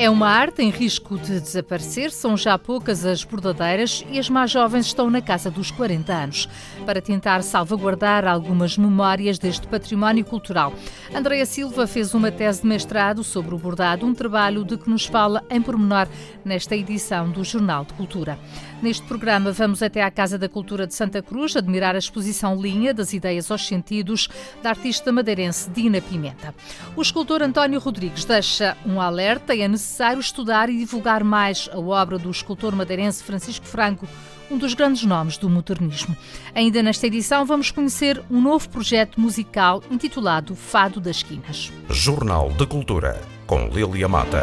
É uma arte em risco de desaparecer, são já poucas as bordadeiras e as mais jovens estão na casa dos 40 anos, para tentar salvaguardar algumas memórias deste património cultural. Andréa Silva fez uma tese de mestrado sobre o bordado, um trabalho de que nos fala em pormenor nesta edição do Jornal de Cultura. Neste programa vamos até à Casa da Cultura de Santa Cruz admirar a exposição Linha das Ideias aos Sentidos da artista madeirense Dina Pimenta. O escultor António Rodrigues deixa um alerta e é necessário estudar e divulgar mais a obra do escultor madeirense Francisco Franco, um dos grandes nomes do modernismo. Ainda nesta edição vamos conhecer um novo projeto musical intitulado Fado das Quinas. Jornal de Cultura com Lilia Mata.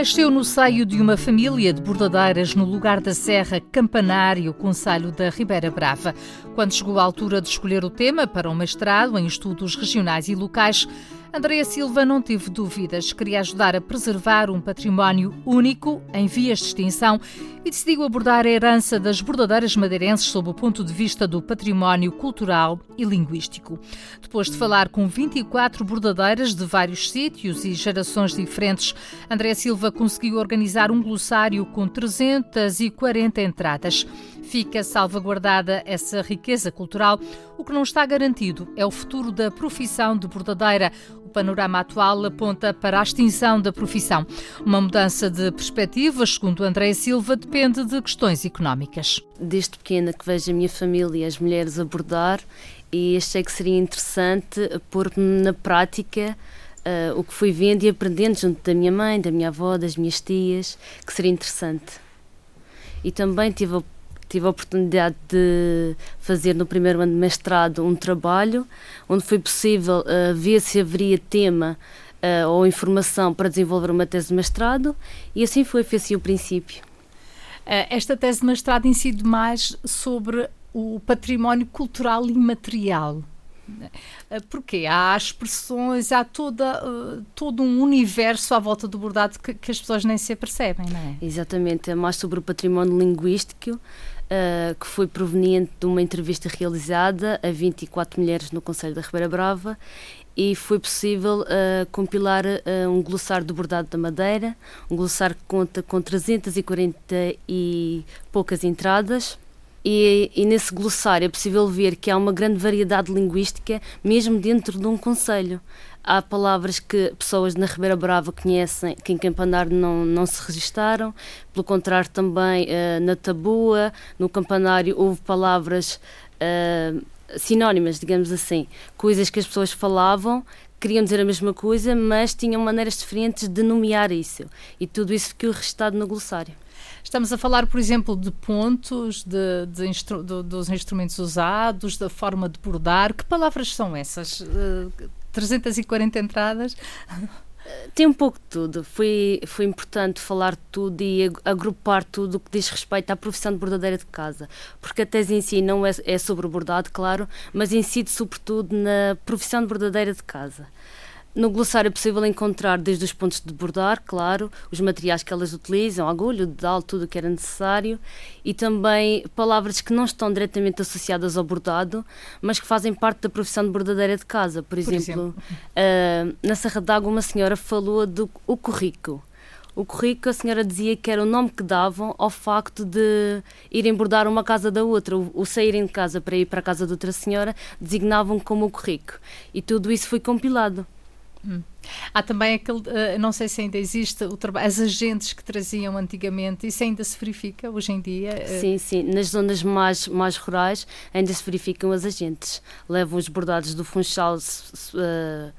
Nasceu no seio de uma família de bordadeiras no lugar da Serra Campanário, Conselho da Ribeira Brava. Quando chegou a altura de escolher o tema para um mestrado em estudos regionais e locais, Andréa Silva não teve dúvidas. Queria ajudar a preservar um património único em vias de extinção e decidiu abordar a herança das bordadeiras madeirenses sob o ponto de vista do património cultural e linguístico. Depois de falar com 24 bordadeiras de vários sítios e gerações diferentes, Andréa Silva conseguiu organizar um glossário com 340 entradas. Fica salvaguardada essa riqueza cultural. O que não está garantido é o futuro da profissão de bordadeira. Panorama atual aponta para a extinção da profissão. Uma mudança de perspectivas, segundo André Silva, depende de questões económicas. Desde pequena que vejo a minha família e as mulheres a bordar e achei que seria interessante pôr-me na prática uh, o que fui vendo e aprendendo junto da minha mãe, da minha avó, das minhas tias, que seria interessante. E também tive a tive a oportunidade de fazer no primeiro ano de mestrado um trabalho onde foi possível uh, ver se haveria tema uh, ou informação para desenvolver uma tese de mestrado e assim foi, fez assim o princípio. Uh, esta tese de mestrado incide mais sobre o património cultural imaterial. Porquê? Há expressões, há toda, uh, todo um universo à volta do bordado que, que, as pessoas nem se apercebem, não é? Exatamente, é mais sobre o património linguístico uh, que foi proveniente de uma entrevista realizada a 24 mulheres no Conselho da Ribeira Brava e foi possível uh, compilar uh, um glossário do bordado da Madeira, um glossário que conta com 340 e poucas entradas. E, e, nesse glossário é possível ver que há uma grande variedade linguística, mesmo dentro de um conselho. Há palavras que pessoas na Ribeira Brava conhecem, que em Campanar não, não se registaram. Pelo contrário, também uh, na Tabua, no Campanário, houve palavras uh, sinónimas, digamos assim. Coisas que as pessoas falavam, queriam dizer a mesma coisa, mas tinham maneiras diferentes de nomear isso. E tudo isso ficou registado no glossário. Estamos a falar, por exemplo, de pontos, de, de instru de, dos instrumentos usados, da forma de bordar. Que palavras são essas? Uh, 340 entradas. Tem um pouco de tudo. Foi, foi importante falar tudo e agrupar tudo o que diz respeito à profissão de bordadeira de casa. Porque a tese em si não é, é sobre bordado, claro, mas incide sobretudo na profissão de bordadeira de casa. No glossário é possível encontrar desde os pontos de bordar, claro, os materiais que elas utilizam, agulha, dedal, tudo o que era necessário, e também palavras que não estão diretamente associadas ao bordado, mas que fazem parte da profissão de bordadeira de casa. Por, Por exemplo, exemplo. Uh, na Serra d'Água uma senhora falou do o currículo. O currículo, a senhora dizia que era o nome que davam ao facto de irem bordar uma casa da outra, o, o saírem de casa para ir para a casa de outra senhora, designavam como o currículo. E tudo isso foi compilado. Hum. Há também aquele, uh, não sei se ainda existe, o trabalho, as agentes que traziam antigamente, isso ainda se verifica hoje em dia? Uh... Sim, sim, nas zonas mais, mais rurais ainda se verificam as agentes. Levam os bordados do Funchal uh,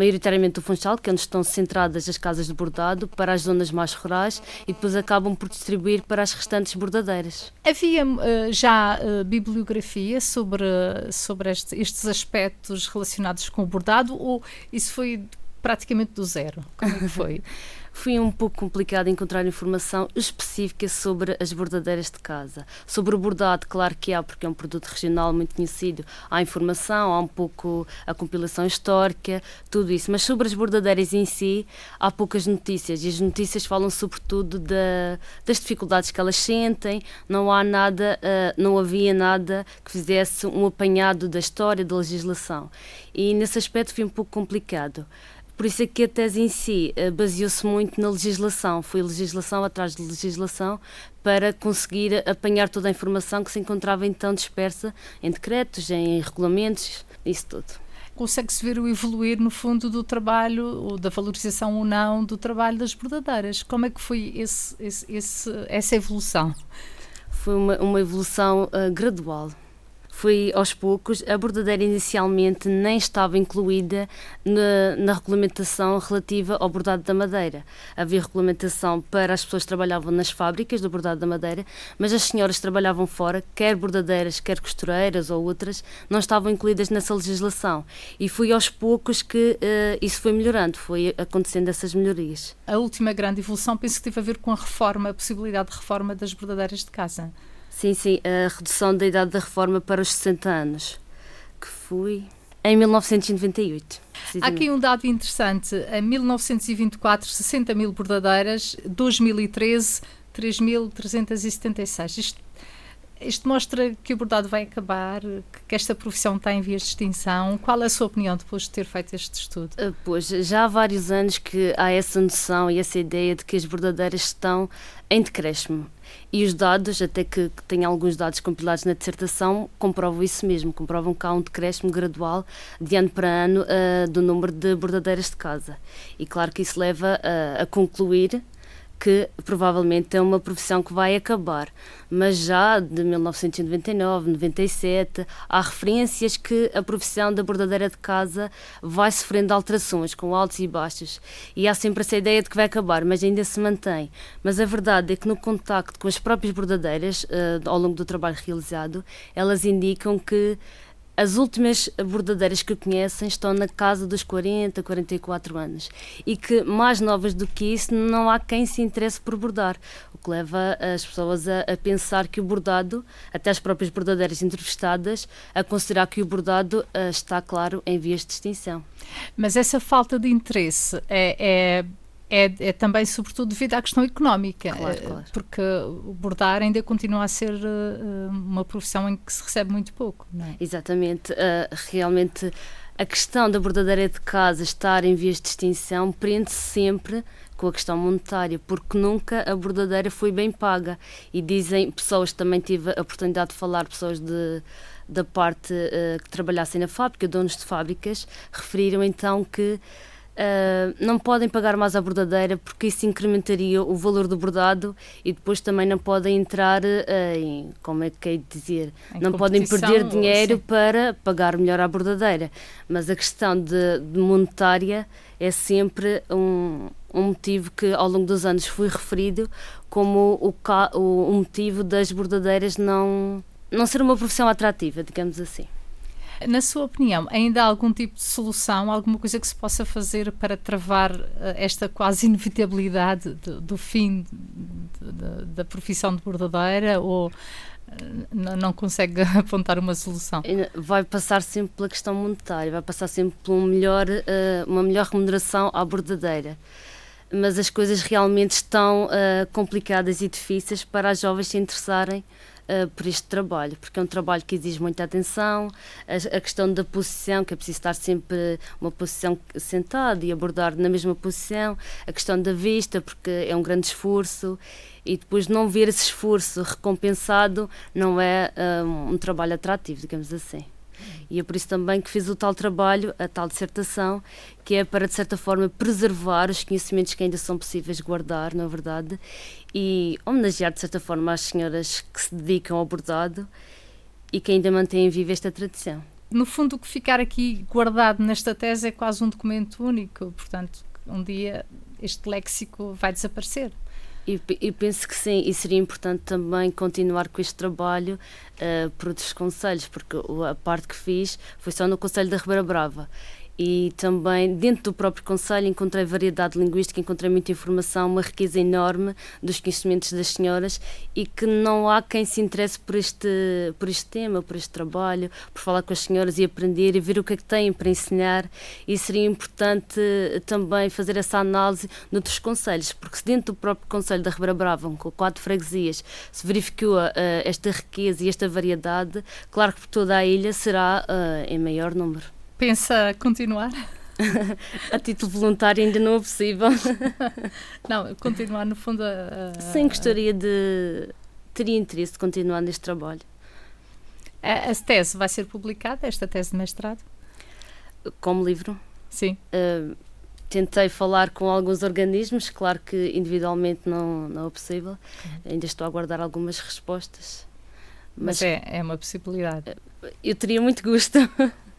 maioritariamente do Funchal, que é onde estão centradas as casas de bordado, para as zonas mais rurais e depois acabam por distribuir para as restantes bordadeiras. Havia uh, já uh, bibliografia sobre, sobre este, estes aspectos relacionados com o bordado ou isso foi praticamente do zero. Como é foi? foi um pouco complicado encontrar informação específica sobre as bordadeiras de casa. Sobre o bordado, claro que há, porque é um produto regional muito conhecido, há informação, há um pouco a compilação histórica, tudo isso. Mas sobre as bordadeiras em si, há poucas notícias e as notícias falam sobretudo da, das dificuldades que elas sentem. Não há nada, uh, não havia nada que fizesse um apanhado da história, da legislação. E nesse aspecto foi um pouco complicado. Por isso é que a tese em si eh, baseou-se muito na legislação. Foi legislação atrás de legislação para conseguir apanhar toda a informação que se encontrava então dispersa em decretos, em regulamentos, isso tudo consegue-se ver o evoluir, no fundo, do trabalho, ou da valorização ou não do trabalho das bordadeiras. Como é que foi esse, esse, esse, essa evolução? Foi uma, uma evolução uh, gradual foi aos poucos. A bordadeira inicialmente nem estava incluída na, na, regulamentação relativa ao bordado da madeira. Havia regulamentação para as pessoas que trabalhavam nas fábricas do bordado da madeira, mas as senhoras que trabalhavam fora, quer bordadeiras, quer costureiras ou outras, não estavam incluídas nessa legislação. E foi aos poucos que uh, isso foi melhorando, foi acontecendo essas melhorias. A última grande evolução penso que teve a ver com a reforma, a possibilidade de reforma das bordadeiras de casa. Sim, sim, a redução da idade da reforma para os 60 anos, que foi em 1998. Há aqui um dado interessante. Em 1924, 60 mil bordadeiras, 2013, 3.376. Isto isto mostra que o bordado vai acabar, que esta profissão está em vias de extinção. Qual é a sua opinião depois de ter feito este estudo? Ah, pois, já há vários anos que há essa noção e essa ideia de que as bordadeiras estão em decréscimo. E os dados, até que, que tem alguns dados compilados na dissertação, comprovam isso mesmo, comprovam que há um decréscimo gradual de ano para ano uh, do número de bordadeiras de casa. E claro que isso leva a concluir que provavelmente é uma profissão que vai acabar. Mas já de 1999, 97, há referências que a profissão da bordadeira de casa vai sofrendo alterações, com altos e baixos. E há sempre essa ideia de que vai acabar, mas ainda se mantém. Mas a verdade é que no contacto com as próprias bordadeiras, uh, ao longo do trabalho realizado, elas indicam que as últimas bordadeiras que conhecem estão na casa dos 40, 44 anos e que, mais novas do que isso, não há quem se interesse por bordar, o que leva as pessoas a, a pensar que o bordado, até as próprias bordadeiras entrevistadas, a considerar que o bordado uh, está, claro, em vias de extinção. Mas essa falta de interesse é, é é, é, também, sobretudo, devido à questão económica, claro, eh, claro. porque o bordar ainda continua a ser uh, uma profissão em que se recebe muito pouco. É? Exatamente. Uh, realmente, a questão da bordadeira de casa estar em vias de extinção prende-se sempre com a questão monetária, porque nunca a bordadeira foi bem paga. E dizem, pessoas também tive a oportunidade de falar, pessoas de da parte uh, que trabalhassem na fábrica, donos de fábricas, referiram então que Uh, não podem pagar mais a bordadeira porque isso incrementaria o valor do bordado e depois também não podem entrar uh, em, como é que é dizer, em não podem perder dinheiro sim. para pagar melhor a bordadeira. Mas a questão de, de monetária é sempre um, um motivo que ao longo dos anos foi referido como o, o, o motivo das bordadeiras não, não ser uma profissão atrativa, digamos assim. Na sua opinião, ainda há algum tipo de solução, alguma coisa que se possa fazer para travar eh, esta quase inevitabilidade do, do fim de, de, da profissão de bordadeira ou eh, não consegue apontar uma solução? Vai passar sempre pela questão monetária, vai passar sempre por um melhor, eh, uma melhor remuneração à bordadeira mas as coisas realmente estão complicadas e difíceis para as jovens se interessarem uh, por este trabalho, porque é um trabalho que exige muita atenção, a, a, questão da posição, que é preciso estar sempre uma posição sentada e abordar na mesma posição, a questão da vista, porque é um grande esforço, e depois não ver esse esforço recompensado não é ah, um trabalho atrativo, digamos assim. E é por isso também que fiz o tal trabalho, a tal dissertação, que é para, de certa forma, preservar os conhecimentos que ainda são possíveis guardar, na é verdade, e homenagear, de certa forma, as senhoras que se dedicam ao bordado e que ainda mantêm viva esta tradição. No fundo, o que ficar aqui guardado nesta tese é quase um documento único, portanto, um dia este léxico vai desaparecer. E, e, penso que sim, e seria importante também continuar com este trabalho uh, por outros conselhos, porque a parte que fiz foi só no Conselho da Ribeira Brava. E também dentro do próprio Conselho encontrei variedade linguística, encontrei muita informação, uma riqueza enorme dos conhecimentos das senhoras e que não há quem se interesse por este, por este tema, por este trabalho, por falar com as senhoras e aprender e ver o que é que têm para ensinar e seria importante também fazer essa análise noutros conselhos, porque se dentro do próprio Conselho da Ribeira Brava, com quatro freguesias, se verificou uh, esta riqueza e esta variedade, claro que por toda a ilha será uh, em maior número. Pensa continuar? a título voluntário ainda não é possível. não, continuar no fundo a, a... Sim, gostaria de... Teria interesse de continuar neste trabalho. A, a tese vai ser publicada, esta tese de mestrado? Como livro? Sim. Uh, tentei falar com alguns organismos, claro que individualmente não, não é possível. Uhum. Ainda estou a aguardar algumas respostas. Mas, mas é, é uma possibilidade. Eu teria muito gosto.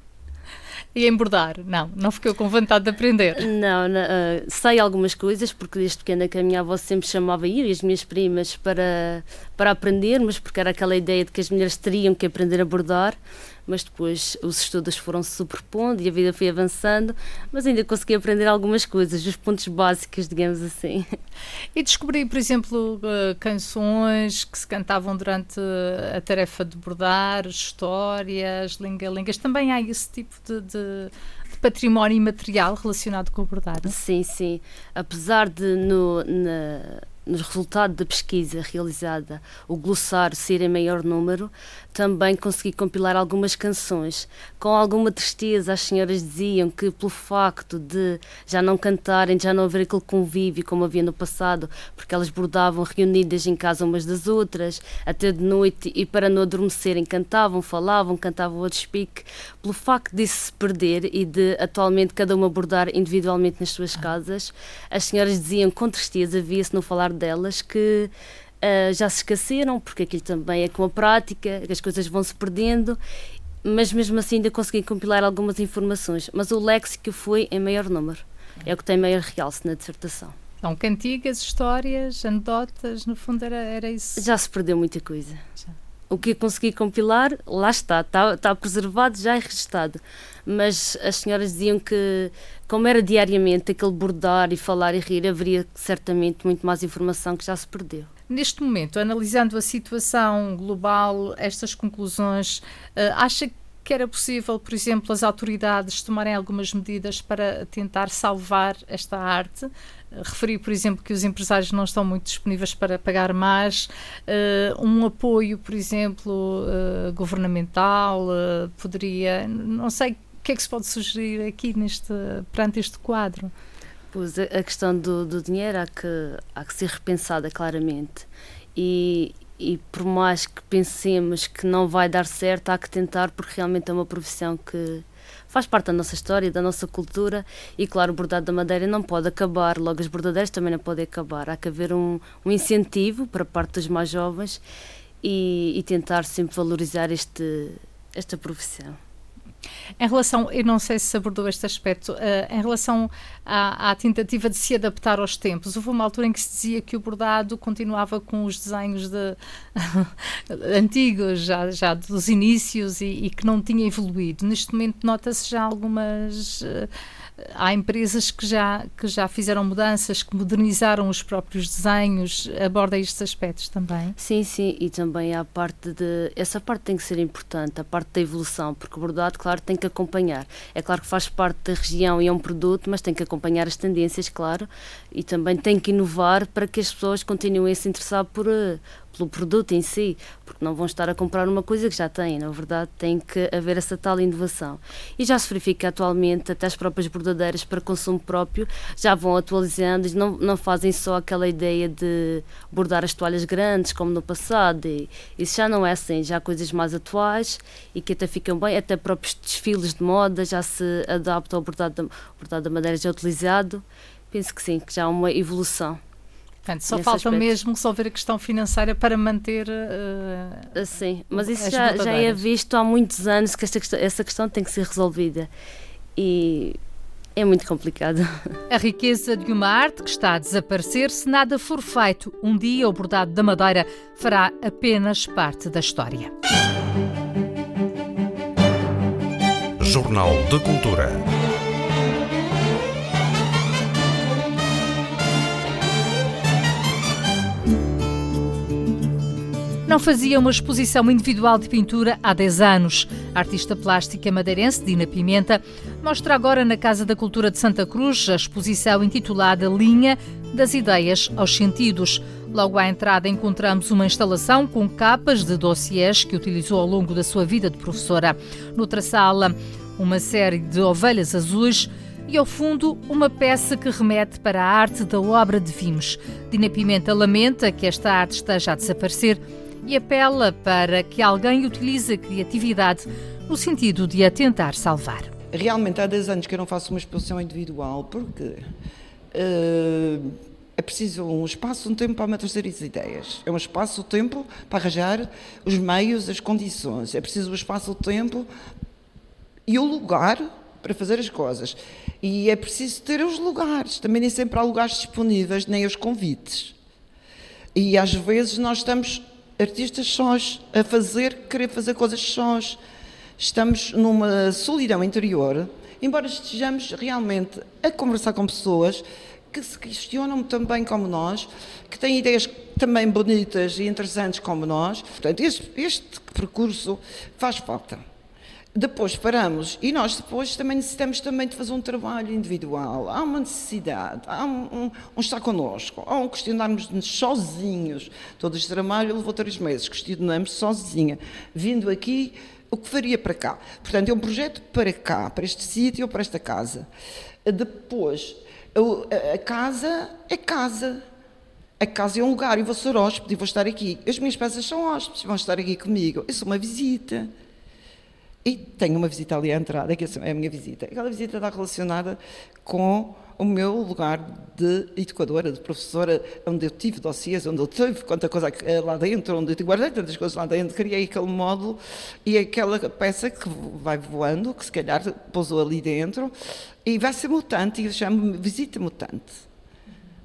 e embordar. Não, não ficou com vontade de aprender. Não, não uh, sei algumas coisas, porque desde pequena que a minha avó sempre chamava eu e as minhas primas para, para aprendermos, porque era aquela ideia de que as mulheres teriam que aprender a bordar mas depois os estudos foram se superpondo e a vida foi avançando, mas ainda consegui aprender algumas coisas, os pontos básicos, digamos assim. E descobri, por exemplo, uh, canções que se cantavam durante a tarefa de bordar, histórias, linga-lingas. Também há esse tipo de, de património imaterial relacionado com o bordado? Sim, sim. Apesar de no, na, no resultado da pesquisa realizada, o glossário ser em maior número, também consegui compilar algumas canções. Com alguma tristeza, as senhoras diziam que, pelo facto de já não cantarem, já não haver aquele convívio como havia no passado, porque elas bordavam reunidas em casa umas das outras, até de noite, e para não adormecerem, cantavam, falavam, cantavam o despique, pelo facto disso se perder e de atualmente cada uma bordar individualmente nas suas casas, as senhoras diziam com tristeza, via-se no falar delas, que uh, já se esqueceram, porque aquilo também é com a prática, as coisas vão se perdendo, mas mesmo assim ainda consegui compilar algumas informações. Mas o léxico foi em maior número, é o que tem maior realce na dissertação. Então, cantigas, histórias, anedotas, no fundo era, era isso? Já se perdeu muita coisa. Já. O que eu consegui compilar, lá está, está, está preservado, já é registado. Mas as senhoras diziam que, como era diariamente aquele bordar e falar e rir, haveria certamente muito mais informação que já se perdeu. Neste momento, analisando a situação global, estas conclusões, uh, acha que era possível, por exemplo, as autoridades tomarem algumas medidas para tentar salvar esta arte? referi, por exemplo, que os empresários não estão muito disponíveis para pagar mais. Uh, um apoio, por exemplo, uh, governamental uh, poderia. Não sei o que é que se pode sugerir aqui neste, perante este quadro. Pois a questão do, do dinheiro há que, há que ser repensada claramente. E, e por mais que pensemos que não vai dar certo, há que tentar, porque realmente é uma profissão que faz parte da nossa história, da nossa cultura e, claro, o bordado da madeira não pode acabar, logo as bordadeiras também não podem acabar. Há que haver um, um incentivo para parte dos mais jovens e, e tentar sempre valorizar este, esta profissão. Em relação, eu não sei se abordou este aspecto, uh, em relação à, à, tentativa de se adaptar aos tempos, houve uma altura em que se dizia que o bordado continuava com os desenhos de, antigos, já, já dos inícios, e, e, que não tinha evoluído. Neste momento nota-se já algumas. Uh, há empresas que já, que já fizeram mudanças, que modernizaram os próprios desenhos, aborda estes aspectos também? Sim, sim, e também há a parte de. Essa parte tem que ser importante, a parte da evolução, porque o bordado, claro, tem que acompanhar. É claro que faz parte da região e é um produto, mas tem que acompanhar as tendências, claro, e também tem que inovar para que as pessoas continuem a se interessar por, eh, pelo produto em si, porque não vão estar a comprar uma coisa que já têm, na verdade tem que haver essa tal inovação. E já se verifica atualmente, até as próprias bordadeiras para consumo próprio já vão atualizando e não, não fazem só aquela ideia de bordar as toalhas grandes como no passado, e isso já não é assim, já há coisas mais atuais e que até ficam bem, até próprios desfiles de moda já se adaptam ao bordado da, bordado da madeira já utilizado. Penso que sim, que já há uma evolução. Portanto, só falta aspecto. mesmo resolver a questão financeira para manter. Uh, Sim, mas isso já, já é visto há muitos anos que esta questão, essa questão tem que ser resolvida. E é muito complicado. A riqueza de uma arte que está a desaparecer se nada for feito. Um dia o bordado da madeira fará apenas parte da história. Jornal de Cultura. Não fazia uma exposição individual de pintura há 10 anos. A artista plástica madeirense Dina Pimenta mostra agora na Casa da Cultura de Santa Cruz a exposição intitulada Linha das Ideias aos Sentidos. Logo à entrada encontramos uma instalação com capas de dossiês que utilizou ao longo da sua vida de professora. Noutra sala, uma série de ovelhas azuis e, ao fundo, uma peça que remete para a arte da obra de Vimos. Dina Pimenta lamenta que esta arte esteja a desaparecer e apela para que alguém utilize a criatividade no sentido de a tentar salvar. Realmente há 10 anos que eu não faço uma exposição individual porque uh, é preciso um espaço, um tempo para amadurecer as ideias. É um espaço, um tempo para arranjar os meios, as condições. É preciso um espaço, um tempo e o lugar para fazer as coisas. E é preciso ter os lugares. Também nem sempre há lugares disponíveis, nem os convites. E às vezes nós estamos artistas sós, a fazer, querer fazer coisas sós. Estamos numa solidão interior, embora estejamos realmente a conversar com pessoas que se questionam também como nós, que têm ideias também bonitas e interessantes como nós. Portanto, este, este percurso faz falta. Depois paramos e nós depois também necessitamos também de fazer um trabalho individual. Há uma necessidade, há um, um, um estar connosco, há um questionarmos-nos sozinhos. Todo este trabalho levou três meses, questionamos sozinha, vindo aqui o que faria para cá. Portanto, é um projeto para cá, para este sítio ou para esta casa. Depois, a, casa é casa. A casa é um lugar, e vou ser hóspede e vou estar aqui. As minhas peças são hóspedes, vão estar aqui comigo. Eu sou uma visita. E tenho uma visita ali à entrada, que é a minha visita. Aquela visita está relacionada com o meu lugar de educadora, de professora, onde eu tive dossiês, onde eu tive quanta coisa lá dentro, onde eu guardei tantas coisas lá dentro, criei aquele módulo e aquela peça que vai voando, que se calhar pousou ali dentro, e vai ser mutante, e eu chamo visita mutante.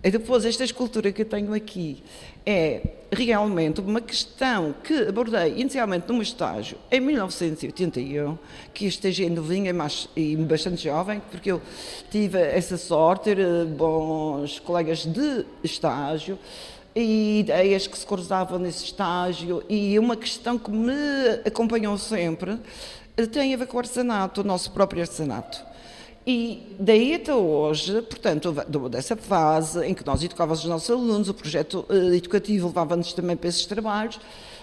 E depois, esta escultura que eu tenho aqui é realmente uma questão que abordei inicialmente num estágio em 1981, que esteja novinha mais, e bastante jovem, porque eu tive essa sorte, ter eh, bons colegas de estágio e ideias que se cruzavam nesse estágio e uma questão que me acompanhou sempre eh, tem a ver com o artesanato, o nosso próprio artesanato. E daí até hoje, portanto, dessa fase em que nós educávamos os nossos alunos, o projeto eh, educativo levava-nos também para esses trabalhos,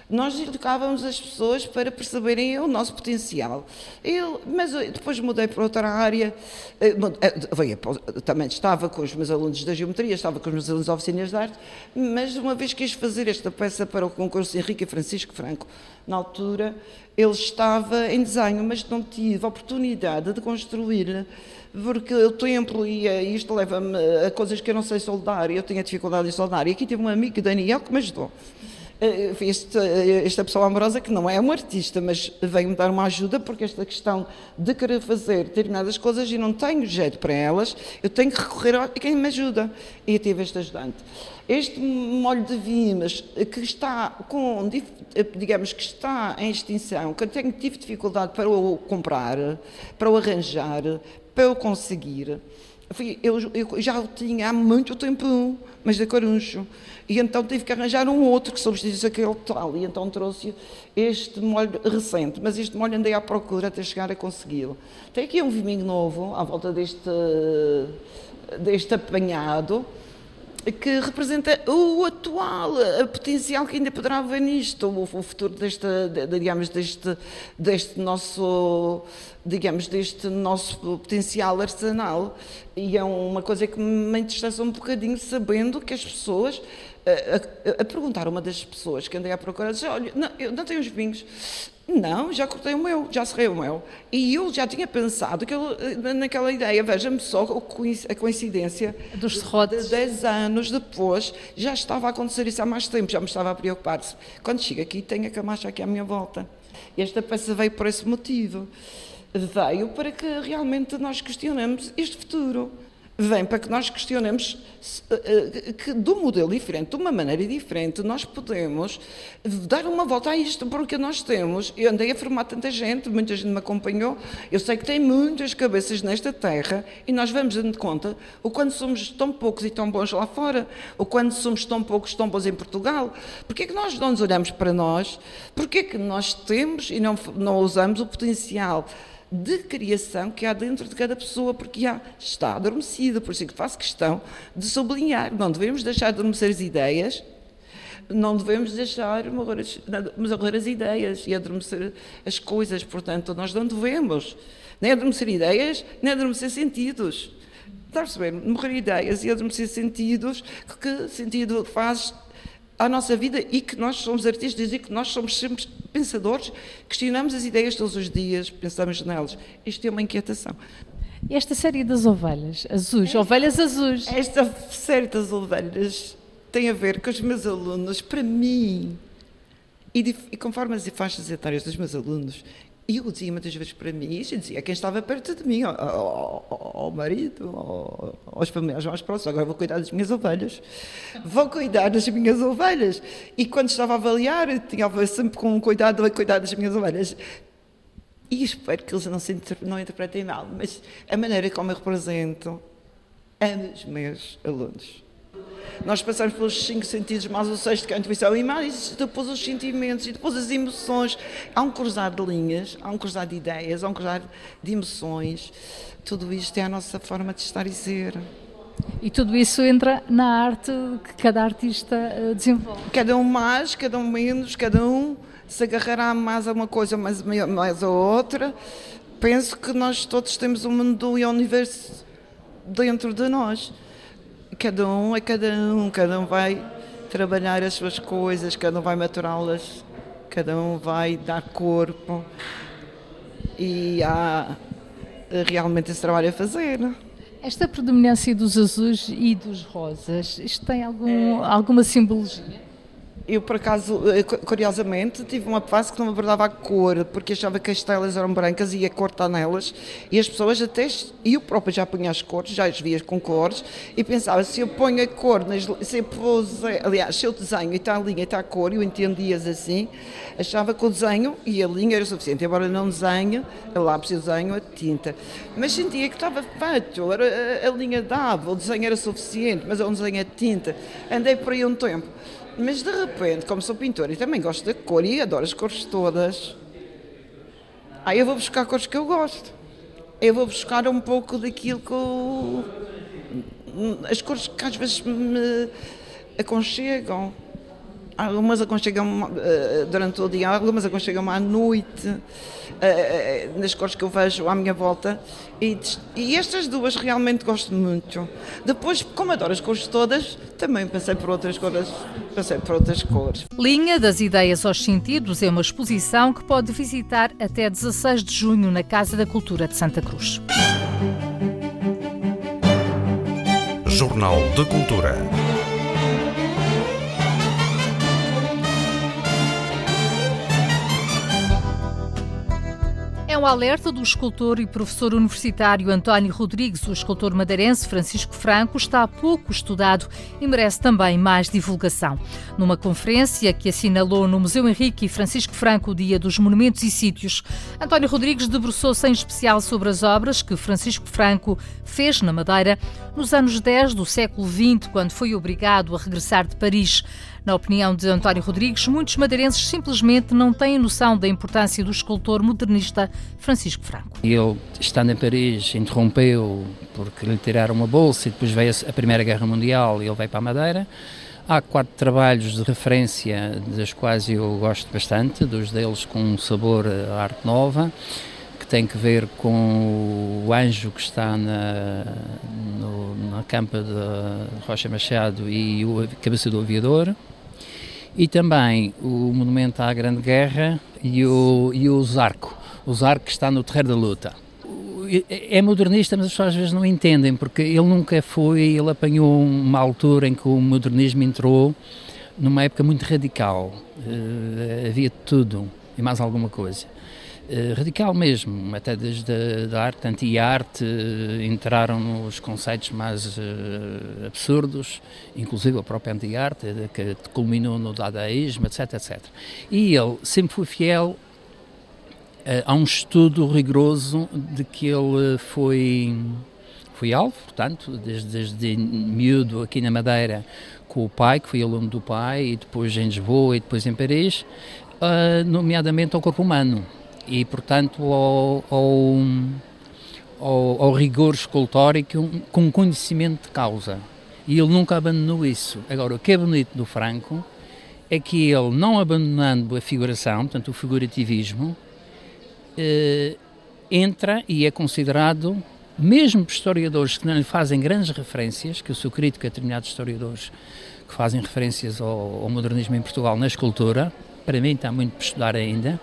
nós educávamos as pessoas para perceberem o nosso potencial. Mas depois mudei para outra área, eh, eh, também estava com os meus alunos da geometria, estava com os meus alunos de oficinas de arte, mas uma vez quis fazer esta peça para o concurso Henrique e Francisco Franco, na altura ele estava em desenho, mas não tive a oportunidade de construir porque o templo e isto leva-me a coisas que eu não sei soldar, eu tinha dificuldade em soldar. E aqui tive um amigo, Daniel, que me ajudou. Eh, este, eh, esta pessoa amorosa que não é um artista, mas veio-me dar uma ajuda porque esta questão de querer fazer determinadas coisas e não tenho jeito para elas, eu tenho que recorrer a quem me ajuda. E tive este ajudante. Este molho de vimas que está com, digamos que está em extinção, que eu tenho, tive dificuldade para o comprar, para o arranjar, para eu conseguir, eu, eu, já o tinha há muito tempo, mas de caruncho. E então tive que arranjar um outro que substituísse aquele tal. E então trouxe este molho recente. Mas este molho andei à procura até chegar a consegui-lo. Tem aqui um viminho novo, à volta deste, deste apanhado que representa o atual, o potencial que ainda poderá haver nisto, o, futuro deste, digamos, deste, deste nosso, digamos, deste nosso potencial arsenal. E é uma coisa que me entristece um bocadinho, sabendo que as pessoas, a, a, a perguntar a uma das pessoas que andei à procura, disse, olha, não, eu não tenho os vinhos, não, já cortei o meu, já serrei o meu. E eu já tinha pensado que eu, naquela ideia, veja-me só a coincidência dos serrotes. De 10 anos depois, já estava a acontecer isso há mais tempo, já me estava a preocupar-se. Quando chego aqui, tenho a camacha aqui à minha volta. Esta peça veio por esse motivo. Veio para que realmente nós questionemos este futuro. Vem para que nós questionemos eh, eh, que um modelo diferente, de uma maneira diferente, nós podemos dar uma volta a isto, porque nós temos, eu andei a formar tanta gente, muita gente me acompanhou, eu sei que tem muitas cabeças nesta terra e nós vamos dando conta o quando somos tão poucos e tão bons lá fora, o quando somos tão poucos tão bons em Portugal. Porquê é que nós não nos olhamos para nós? Porquê é que nós temos e não, não usamos o potencial de criação que há dentro de cada pessoa, porque já está adormecida, por isso é que faço questão de sublinhar. Não devemos deixar de adormecer as ideias, não devemos deixar morrer as, morrer as ideias e adormecer as coisas, portanto, nós não devemos nem adormecer ideias, nem adormecer sentidos. Está a perceber? Morrer ideias e adormecer sentidos, que sentido faz à nossa vida e que nós somos artistas e que nós somos sempre pensadores, questionamos as ideias todos os dias, pensamos nelas. Isto é uma inquietação. Esta série das ovelhas azuis, esta, ovelhas azuis. Esta série das ovelhas tem a ver com os meus alunos, para mim, e, e conforme as faixas etárias dos meus alunos, e eu dizia muitas vezes para mim, e dizia quem estava perto de mim, ao, marido, ao, aos familiares mais próximos, agora vou cuidar das minhas ovelhas. Vou cuidar das minhas ovelhas. E quando estava a avaliar, tinha sempre com cuidado a cuidar das minhas ovelhas. E espero que eles não, se não interpretem mal, mas a maneira como eu represento amo os meus alunos. Nós passamos pelos cinco sentidos, mais o sexto, que é a intuição, e mais depois os sentimentos, e depois as emoções. Há um cruzar de linhas, há um cruzar de ideias, há um cruzar de emoções. Tudo isto é a nossa forma de estar e ser. E tudo isso entra na arte que cada artista eh, desenvolve. Cada um mais, cada um menos, cada um se agarrará mais a uma coisa, mais, mais a outra. Penso que nós todos temos um mundo e um universo dentro de nós cada um é cada um, cada um vai trabalhar as suas coisas, cada um vai maturá-las, cada um vai dar corpo e há realmente esse trabalho a fazer. Esta predominância dos azuis e dos rosas, isto tem algum, é. alguma simbologia? Eu, por acaso, eh, curiosamente, tive uma fase que não abordava a cor, porque achava que as telas eram brancas e a cor está nelas, e as pessoas até, eu própria já punha as cores, já as via com cores, e pensava, se eu ponho a cor, nas, se eu aliás, se eu desenho e está a linha e está a cor, eu entendias assim, achava que o desenho e a linha era suficiente, embora não desenho, a lápis e o desenho, a tinta. Mas sentia que estava feito, era, a linha dava, o desenho era suficiente, mas é um desenho a tinta. Andei por aí um tempo. Mas de repente, como sou pintor e também gosto da cor e adoro as cores todas, aí eu vou buscar cores que eu gosto. Eu vou buscar um pouco daquilo que eu, as cores que às vezes me aconchegam. Algumas aconchegam uh, durante o dia, algumas aconchegam à noite, uh, uh, nas cores que eu vejo à minha volta. E, e, estas duas realmente gosto muito. Depois, como adoro as cores todas, também passei por outras cores, passei por outras cores. Linha das Ideias aos Sentidos é uma exposição que pode visitar até 16 de junho na Casa da Cultura de Santa Cruz. Jornal de Cultura. Um alerta do escultor e professor universitário António Rodrigues. O escultor madeirense Francisco Franco está pouco estudado e merece também mais divulgação. Numa conferência que assinalou no Museu Henrique e Francisco Franco o Dia dos Monumentos e Sítios, António Rodrigues debruçou-se em especial sobre as obras que Francisco Franco fez na Madeira nos anos 10 do século XX, quando foi obrigado a regressar de Paris. Na opinião de António Rodrigues, muitos madeirenses simplesmente não têm noção da importância do escultor modernista Francisco Franco. Ele, estando em Paris, interrompeu porque lhe tiraram uma bolsa e depois veio a Primeira Guerra Mundial e ele veio para a Madeira. Há quatro trabalhos de referência, dos quais eu gosto bastante, dos deles com um sabor à arte nova, que tem que ver com o anjo que está na, no, na campa de Rocha Machado e o cabeça do aviador, e também o Monumento à Grande Guerra e o, e o Zarco, o Zarco que está no Terreiro da Luta. É modernista, mas as pessoas às vezes não entendem, porque ele nunca foi, ele apanhou uma altura em que o modernismo entrou numa época muito radical, uh, havia tudo e mais alguma coisa. Uh, radical mesmo, até desde a arte, anti-arte, uh, entraram nos conceitos mais uh, absurdos, inclusive a própria anti-arte, que culminou no dadaísmo, etc, etc. E ele sempre foi fiel a um estudo rigoroso de que ele foi, foi alvo, portanto, desde, desde miúdo aqui na Madeira, com o pai, que foi aluno do pai, e depois em Lisboa e depois em Paris, nomeadamente ao corpo humano e, portanto, ao, ao, ao, rigor escultórico com conhecimento de causa. E ele nunca abandonou isso. Agora, o que é bonito do Franco é que ele, não abandonando a figuração, portanto, o figurativismo, eh, entra e é considerado, mesmo por historiadores que não lhe fazem grandes referências, que eu sou crítico a determinados historiadores que fazem referências ao, ao modernismo em Portugal na escultura, para mim está muito por estudar ainda,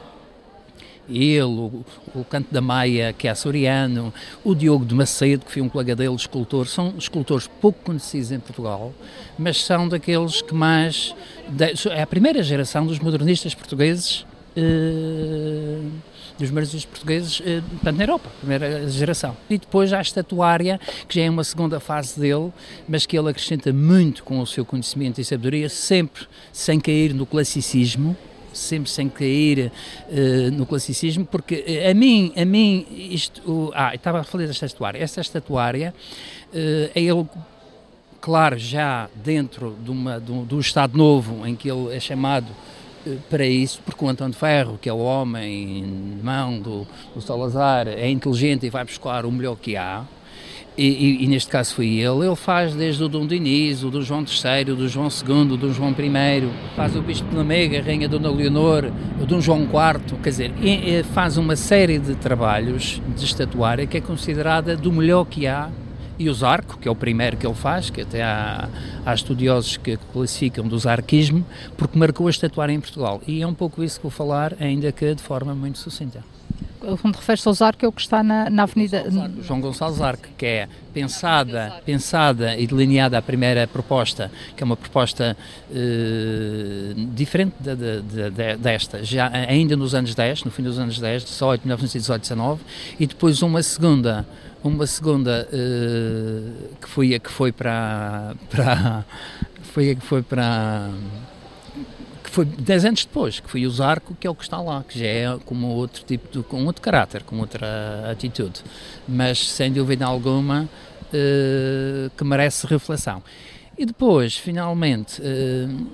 ele, o, o Canto da Maia, que é açoriano, o Diogo de Macedo, que foi um colega dele, escultor, são escultores pouco conhecidos em Portugal, mas são daqueles que mais. É a primeira geração dos modernistas portugueses. Eh, dos modernistas portugueses, eh, portanto, na Europa, primeira geração. E depois há a estatuária, que já é uma segunda fase dele, mas que ele acrescenta muito com o seu conhecimento e sabedoria, sempre sem cair no classicismo, sempre sem cair uh, no classicismo, porque uh, a mim, a mim isto, uh, ah, estava a falar desta estatuária, esta estatuária uh, é ele, claro, já dentro de, uma, de, um, de um Estado novo em que ele é chamado para isso, porque o António Ferro, que é o homem mão do, do Salazar, é inteligente e vai buscar o melhor que há, e, e, e, neste caso foi ele, ele faz desde o Dom Diniz, o do João III, o do João II, o do João I, faz o Bispo de Lamega, a Rainha Dona Leonor, o Dom João IV, quer dizer, e, faz uma série de trabalhos de estatuária que é considerada do melhor que há. E o Zarco, que é o primeiro que ele faz, que até há, há estudiosos que classificam do zarquismo, porque marcou a estatuária em Portugal. E é um pouco isso que vou falar, ainda que de forma muito sucinta quando refere-se ao Zarco, é o que está na, na Avenida... João Gonçalves Arco, que é pensada, pensada e delineada a primeira proposta, que é uma proposta eh, diferente de, de, de, desta, já ainda nos anos 10, no fim dos anos 10, 18, 1918, 19, e depois uma segunda uma segunda uh, que foi a que foi para, para foi a que foi para que foi 10 anos depois, que foi o Zarco, que é o que está lá, que já é com outro tipo de, com outro caráter, com outra atitude, mas sem dúvida alguma uh, que merece reflexão. E depois, finalmente, uh,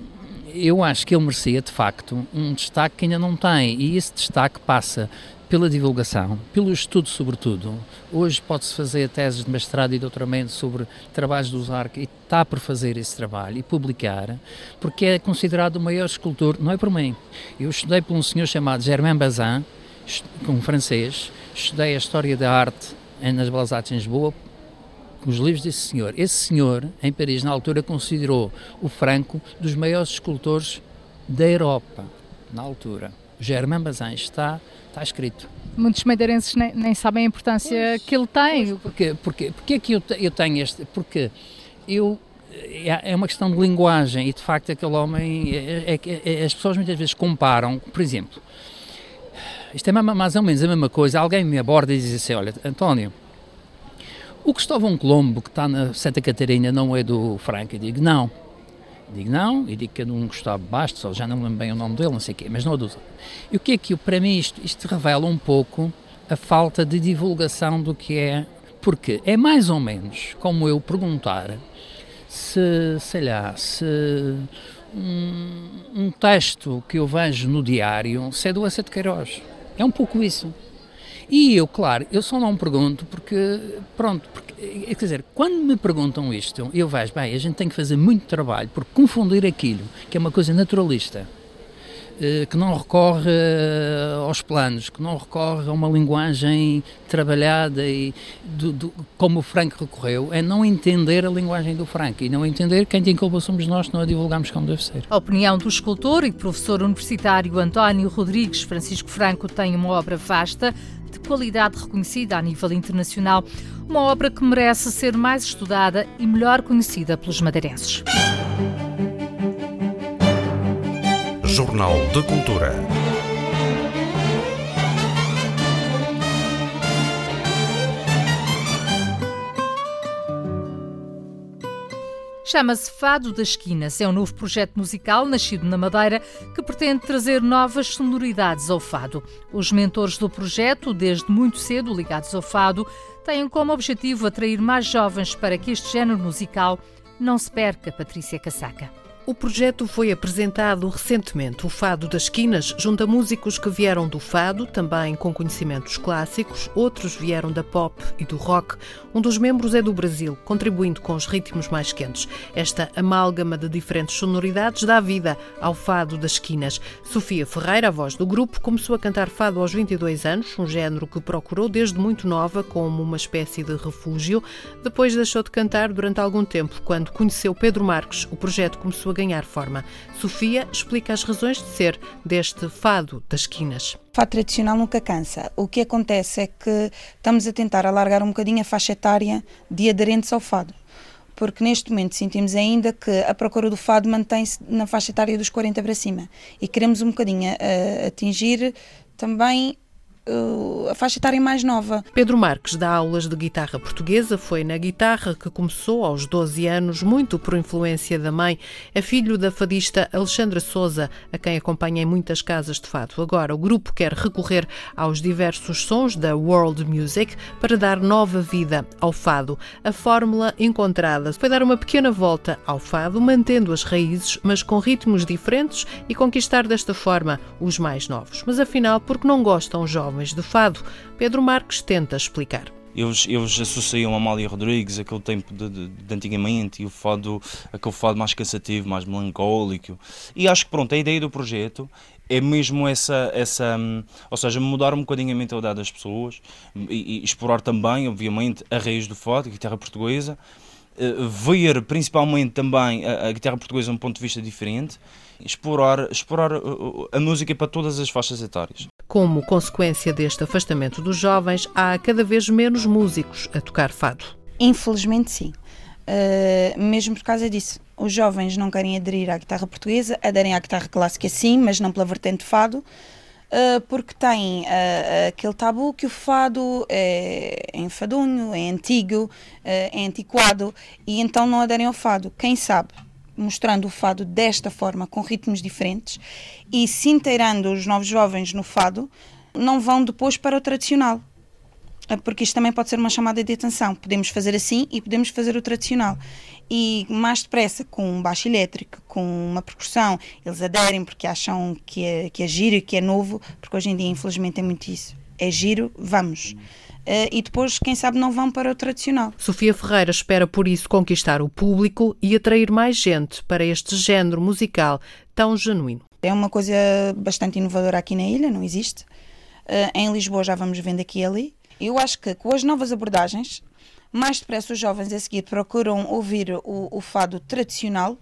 eu acho que ele merecia de facto um destaque que ainda não tem, e esse destaque passa pela divulgação, pelo estudo sobretudo. Hoje pode-se fazer teses de mestrado e doutoramento sobre trabalhos do Zarco e está por fazer esse trabalho e publicar, porque é considerado o maior escultor, não é por mim. Eu estudei por um senhor chamado Germain Bazin, um francês, estudei a história da arte nas Belas Artes em Lisboa, os livros desse senhor. Esse senhor, em Paris, na altura, considerou o Franco dos maiores escultores da Europa, na altura. Germain Bazin está está escrito. Muitos madeirenses nem, nem sabem a importância pois, que ele tem. Pois, porque, porque, porque é que eu, eu tenho este... Porque eu é, é uma questão de linguagem e de facto aquele homem é, é, é, as pessoas muitas vezes comparam por exemplo isto é mais ou menos a mesma coisa alguém me aborda e diz assim olha António o Cristóvão Colombo que está na Santa Catarina não é do Franco? Eu digo não Digo não, e digo que é de um Gustavo Bastos, ou já não lembro bem o nome dele, não sei o quê, mas não é E o que é que, para mim, isto, isto revela um pouco a falta de divulgação do que é, porque é mais ou menos como eu perguntar se, sei lá, se um, um texto que eu vejo no diário se é do de Queiroz. É um pouco isso. E eu, claro, eu só não pergunto porque, pronto, porque, quer dizer, quando me perguntam isto, eu vejo, bem, a gente tem que fazer muito trabalho por confundir aquilo, que é uma coisa naturalista, eh, que não recorre eh, aos planos, que não recorre a uma linguagem trabalhada e do, do, como o Franco recorreu, é não entender a linguagem do Franco e não entender quem tem culpa somos nós, não a divulgamos como deve ser. A opinião do escultor e professor universitário António Rodrigues Francisco Franco tem uma obra vasta, de qualidade reconhecida a nível internacional, uma obra que merece ser mais estudada e melhor conhecida pelos madeirenses. Jornal de Cultura. Chama-se Fado das Esquinas. É um novo projeto musical nascido na Madeira que pretende trazer novas sonoridades ao fado. Os mentores do projeto, desde muito cedo ligados ao fado, têm como objetivo atrair mais jovens para que este género musical não se perca, Patrícia Casaca. O projeto foi apresentado recentemente. O Fado das Esquinas junta músicos que vieram do fado, também com conhecimentos clássicos, outros vieram da pop e do rock. Um dos membros é do Brasil, contribuindo com os ritmos mais quentes. Esta amálgama de diferentes sonoridades dá vida ao Fado das Esquinas. Sofia Ferreira, a voz do grupo, começou a cantar fado aos 22 anos, um género que procurou desde muito nova como uma espécie de refúgio. Depois deixou de cantar durante algum tempo. Quando conheceu Pedro Marques, o projeto começou a ganhar forma. Sofia explica as razões de ser deste fado das esquinas. O fado tradicional nunca cansa. O que acontece é que estamos a tentar alargar um bocadinho a faixa etária de aderentes ao fado porque neste momento sentimos ainda que a procura do fado mantém-se na faixa etária dos 40 para cima e queremos um bocadinho uh, atingir também a faixa etária mais nova. Pedro Marques dá aulas de guitarra portuguesa, foi na guitarra que começou aos 12 anos, muito por influência da mãe. É filho da fadista Alexandra Souza, a quem acompanha em muitas casas de fado. Agora o grupo quer recorrer aos diversos sons da world music para dar nova vida ao fado. A fórmula encontrada foi dar uma pequena volta ao fado, mantendo as raízes, mas com ritmos diferentes e conquistar desta forma os mais novos. Mas afinal, porque não gostam jovens jovens de fado, Pedro Marques tenta explicar. Eles, eles associam a Amália Rodrigues, aquele tempo de, de, de, antigamente, e o fado, aquele fado mais cansativo, mais melancólico. E acho que pronto, a ideia do projeto é mesmo essa, essa ou seja, mudar um bocadinho a mentalidade das pessoas e, e explorar também, obviamente, a raiz do fado, a guitarra portuguesa, eh, ver principalmente também a, a guitarra portuguesa de um ponto de vista diferente, explorar, explorar eh, a música para todas as faixas etárias. Como consequência deste afastamento dos jovens, há cada vez menos músicos a tocar fado. Infelizmente, sim. Uh, mesmo por causa disso. Os jovens não querem aderir à guitarra portuguesa, aderem à guitarra clássica sim, mas não pela vertente fado, uh, porque têm uh, aquele tabu que o fado é enfadonho, é antigo, é antiquado, e então não aderem ao fado. Quem sabe mostrando o fado desta forma, com ritmos diferentes, e se inteirando os novos jovens no fado, não vão depois para o tradicional. Ah, porque isto também pode ser uma chamada de atenção. Podemos fazer assim e podemos fazer o tradicional. E mais depressa, com um baixo elétrico, com uma percussão, eles aderem porque acham que é, que é giro e que é novo, porque hoje em dia, infelizmente, é muito isso. É giro, vamos. Uh, e depois, quem sabe, não vão para o tradicional. Sofia Ferreira espera por isso conquistar o público e atrair mais gente para este género musical tão genuíno. É uma coisa bastante inovadora aqui na ilha, não existe. Uh, em Lisboa já vamos vendo aqui e ali. Eu acho que com as novas abordagens, mais depressa os jovens a seguir procuram ouvir o, o fado tradicional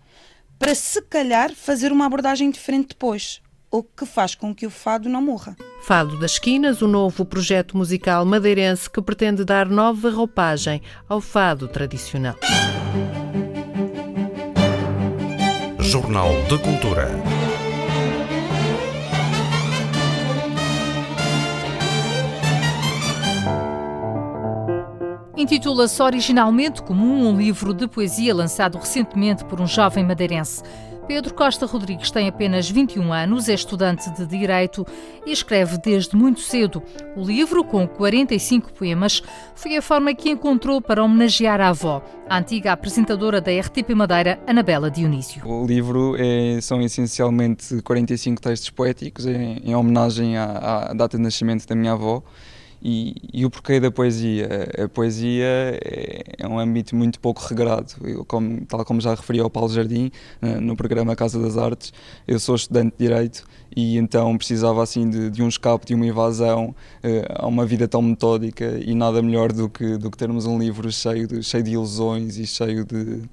para se calhar fazer uma abordagem diferente depois o que faz com que o fado não morra. Fado das Esquinas, o novo projeto musical madeirense que pretende dar nova roupagem ao fado tradicional. Jornal de Cultura. Intitula-se originalmente Comum, um livro de poesia lançado recentemente por um jovem madeirense. Pedro Costa Rodrigues tem apenas 21 anos, é estudante de Direito e escreve desde muito cedo. O livro, com 45 poemas, foi a forma que encontrou para homenagear a avó, a antiga apresentadora da RTP Madeira, Anabela Dionísio. O livro é, são essencialmente 45 textos poéticos em, em homenagem à, à data de nascimento da minha avó. E, e, o porquê da poesia? A poesia é, é um âmbito muito pouco regrado. Eu, como, tal como já referi ao Paulo Jardim, eh, no programa Casa das Artes, eu sou estudante de Direito e então precisava assim de, de um escape, de uma evasão uh, a uma vida tão metódica e nada melhor do que, do que termos um livro cheio de, cheio de ilusões e cheio de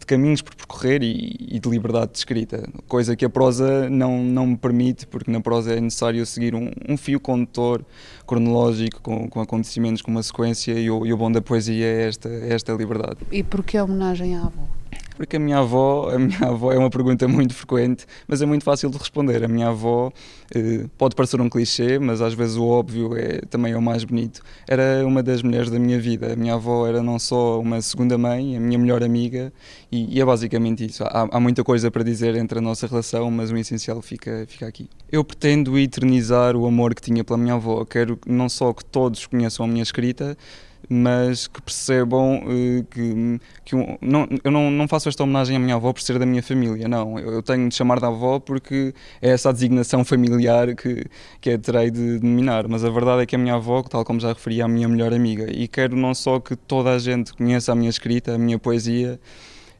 de caminhos por percorrer e, e, de liberdade de escrita, coisa que a prosa não, não me permite, porque na prosa é necessário seguir um, um fio condutor cronológico, com, com, acontecimentos, com uma sequência, e o, e o bom da poesia é esta, é esta liberdade. E por que a homenagem à avó? Porque a minha avó, a minha avó é uma pergunta muito frequente, mas é muito fácil de responder. A minha avó eh, pode parecer um clichê, mas às vezes o óbvio é também é o mais bonito. Era uma das mulheres da minha vida. A minha avó era não só uma segunda mãe, a minha melhor amiga, e, e é basicamente isso. Há, há, muita coisa para dizer entre a nossa relação, mas o essencial fica, fica aqui. Eu pretendo eternizar o amor que tinha pela minha avó. Quero não só que todos conheçam a minha escrita, mas que percebam uh, que, que um, não, eu não, não faço esta homenagem à minha avó por ser da minha família, não. Eu, eu tenho de chamar da avó porque é essa a designação familiar que, que é terei de denominar. Mas a verdade é que a minha avó, tal como já referi, é a minha melhor amiga. E quero não só que toda a gente conheça a minha escrita, a minha poesia,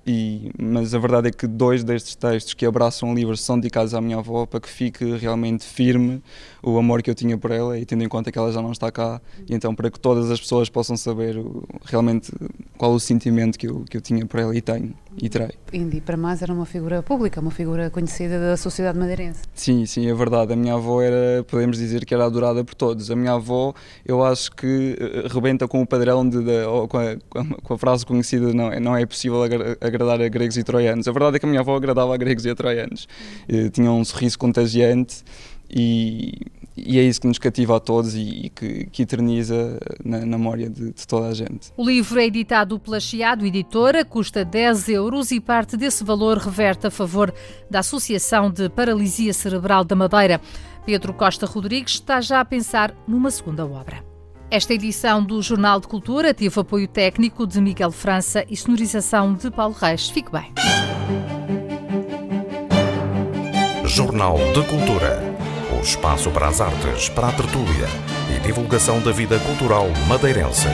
e, mas a verdade é que dois destes textos que abraçam o livro são dedicados à minha avó para que fique realmente firme o amor que eu tinha por ela e tendo em conta que ela já não está cá, e então para que todas as pessoas possam saber o, realmente qual o sentimento que eu, que eu tinha por ela e tenho e terei. Indy para mais era uma figura pública, uma figura conhecida da sociedade madeirense. Sim, sim, é verdade. A minha avó era, podemos dizer que era adorada por todos. A minha avó, eu acho que eh, rebenta com o padrão de, de com, a, com, a, frase conhecida não, não é possível agradar a gregos e troianos. A verdade é que a minha avó agradava a gregos e a troianos. Eh, tinha um sorriso contagiante e, e é isso que nos cativa a todos e, e que, que, eterniza na, na memória de, de, toda a gente. O livro é editado pela Chiado Editora, custa 10 euros e parte desse valor reverte a favor da Associação de Paralisia Cerebral da Madeira. Pedro Costa Rodrigues está já a pensar numa segunda obra. Esta edição do Jornal de Cultura teve apoio técnico de Miguel França e sonorização de Paulo Reis. Fique bem. Jornal de Cultura espaço para as artes, para a tertúlia e divulgação da vida cultural madeirense.